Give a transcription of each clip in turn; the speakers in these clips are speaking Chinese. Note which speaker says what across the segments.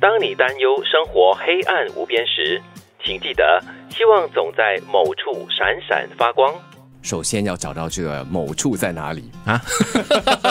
Speaker 1: 当你担忧生活黑暗无边时，请记得，希望总在某处闪闪发光。
Speaker 2: 首先要找到这个某处在哪里
Speaker 3: 啊，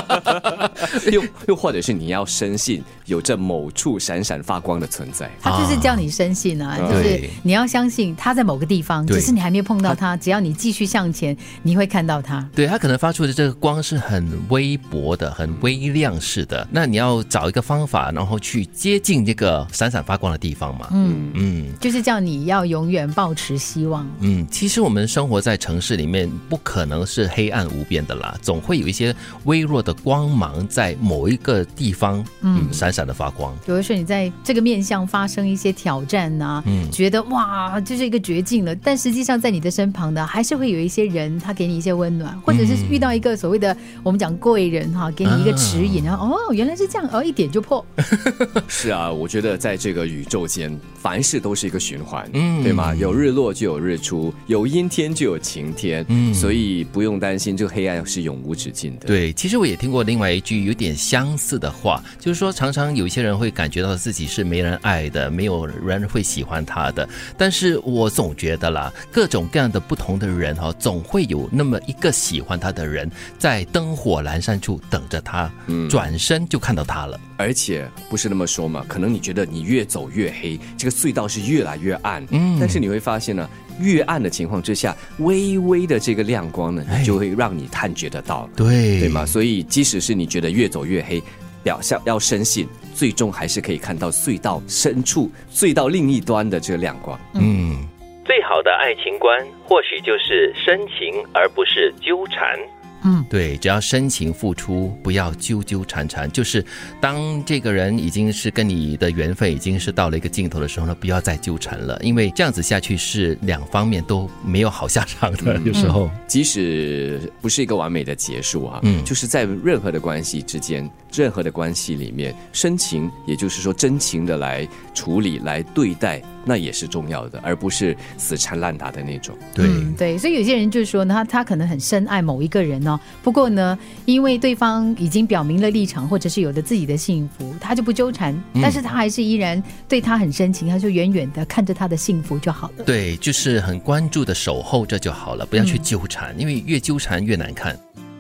Speaker 2: 又又或者是你要深信有这某处闪闪发光的存在。
Speaker 4: 他就是叫你深信啊，
Speaker 3: 啊
Speaker 4: 就是你要相信他在某个地方，只是你还没有碰到他。只要你继续向前，你会看到他。
Speaker 3: 对，他可能发出的这个光是很微薄的、很微亮式的。那你要找一个方法，然后去接近这个闪闪发光的地方嘛。
Speaker 4: 嗯，
Speaker 3: 嗯
Speaker 4: 就是叫你要永远保持希望。
Speaker 3: 嗯，其实我们生活在城市里面，不可能是黑暗无边的啦，总会有一些微弱的光芒在某一个地方，嗯，闪闪的发光。
Speaker 4: 有的时候你在这个面向发生一些挑战呐、
Speaker 3: 嗯
Speaker 4: 觉得哇，这是一个绝境了，但实际上在你的身旁呢，还是会有一些人他给你一些温暖，或者是遇到一个所谓的我们讲贵人哈，给你一个指引，然后哦原来是这样，哦一点就破。
Speaker 2: 是啊，我觉得在这个宇宙间，凡事都是一个循环，
Speaker 3: 嗯
Speaker 2: 对吗？有日落就有日出，有阴天就有晴天，
Speaker 3: 嗯
Speaker 2: 所以不用担心这个黑暗是永无止境的。，
Speaker 3: 对，其实我也听过另外一句有点相似的话，就是说，常常有一些人会感觉到自己是没人爱的，没有人会喜欢他的。但是我总觉得啦，各种各样的不同的人哈、总会有那么一个喜欢他的人，在灯火阑珊处等着他，转身就看到他了。
Speaker 2: 而且不是那么说嘛，可能你觉得你越走越黑，这个隧道是越来越暗，
Speaker 3: 嗯
Speaker 2: 但是你会发现呢，越暗的情况之下，微微的这个亮光呢，
Speaker 3: 哎
Speaker 2: 就会让你探觉得到了。
Speaker 3: 对
Speaker 2: 对吗？？所以即使是你觉得越走越黑，表象要深信，最终还是可以看到隧道深处、隧道另一端的这个亮光。
Speaker 3: 嗯。
Speaker 1: 最好的爱情观，或许就是深情而不是纠缠。
Speaker 4: 嗯，
Speaker 3: 对，只要深情付出，不要纠纠缠缠。就是当这个人已经是跟你的缘分已经是到了一个尽头的时候呢，不要再纠缠了，因为这样子下去是两方面都没有好下场的。有时候，
Speaker 2: 即使不是一个完美的结束啊，
Speaker 3: 嗯
Speaker 2: 就是在任何的关系之间、任何的关系里面，深情，也就是说真情的来处理、来对待，那也是重要的，而不是死缠烂打的那种。
Speaker 3: 对，
Speaker 4: 嗯对，所以有些人就是说呢，他他可能很深爱某一个人哦，不过呢，因为对方已经表明了立场，或者是有了自己的幸福，他就不纠缠，但是他还是依然对他很深情，他就远远的看着他的幸福就好了。
Speaker 3: 对，就是很关注的守候着就好了，不要去纠缠，因为越纠缠越难看。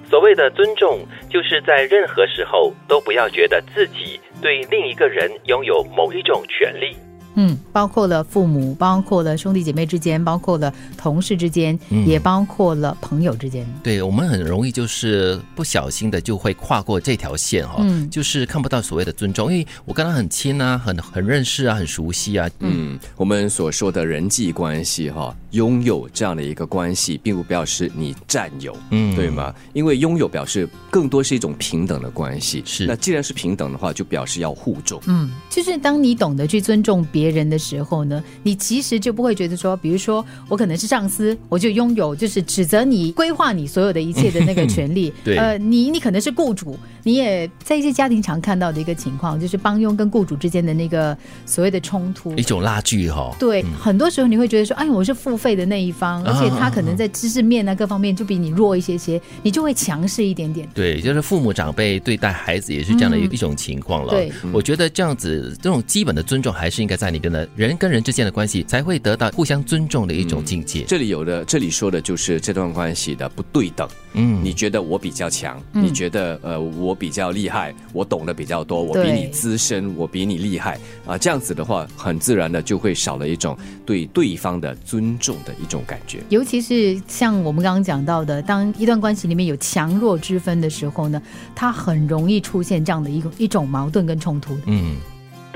Speaker 1: 所谓的尊重，就是在任何时候都不要觉得自己对另一个人拥有某一种权利。
Speaker 4: 嗯，包括了父母，包括了兄弟姐妹之间，包括了同事之间，
Speaker 3: 嗯
Speaker 4: 也包括了朋友之间。
Speaker 3: 对我们很容易就是不小心的就会跨过这条线哈、
Speaker 4: 嗯
Speaker 3: 就是看不到所谓的尊重，因为我跟他很亲啊，很很认识啊，很熟悉啊，
Speaker 2: 嗯，我们所说的人际关系哈，拥有这样的一个关系，并不表示你占有，
Speaker 3: 嗯
Speaker 2: 对吗？因为拥有表示更多是一种平等的关系。
Speaker 3: 是
Speaker 2: 那既然是平等的话，就表示要互重。
Speaker 4: 嗯，就是当你懂得去尊重别人的时候呢，你其实就不会觉得说，比如说我可能是上司，我就拥有就是指责你、规划你所有的一切的那个权利。
Speaker 3: 对
Speaker 4: 呃，你你可能是雇主，你也在一些家庭常看到的一个情况，就是帮佣跟雇主之间的那个所谓的冲突
Speaker 3: 一。种拉锯哈、
Speaker 4: 对，很多时候你会觉得说，哎，我是付费的那一方，而且他可能在知识面啊各方面就比你弱一些些，你就会强势一点点。
Speaker 3: 对，就是父母长辈对待孩子也是这样的一
Speaker 4: 嗯
Speaker 3: 一种情况了。
Speaker 4: 对，
Speaker 3: 我觉得这样子这种基本的尊重还是应该在里边的，人跟人之间的关系才会得到互相尊重的一种境界。
Speaker 2: 这里有的，这里说的就是这段关系的不对等。
Speaker 3: 嗯，
Speaker 2: 你觉得我比较强，
Speaker 4: 嗯
Speaker 2: 你觉得呃我比较厉害，我懂得比较多，我比你资深，我比你厉害啊，这样子的话，很自然的就会少了一种对对方的尊重的一种感觉。
Speaker 4: 尤其是像我们刚刚讲到的，当一段关系里面有强弱之分的时候呢，它很容易出现这样的一个一种矛盾跟冲突。
Speaker 3: 嗯，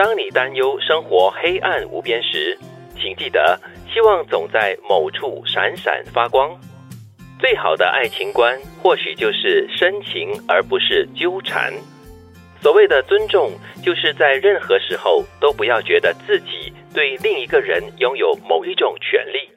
Speaker 1: 当你担忧生活黑暗无边时，请记得，希望总在某处闪闪发光。最好的爱情观，或许就是深情而不是纠缠。所谓的尊重，就是在任何时候都不要觉得自己对另一个人拥有某一种权利。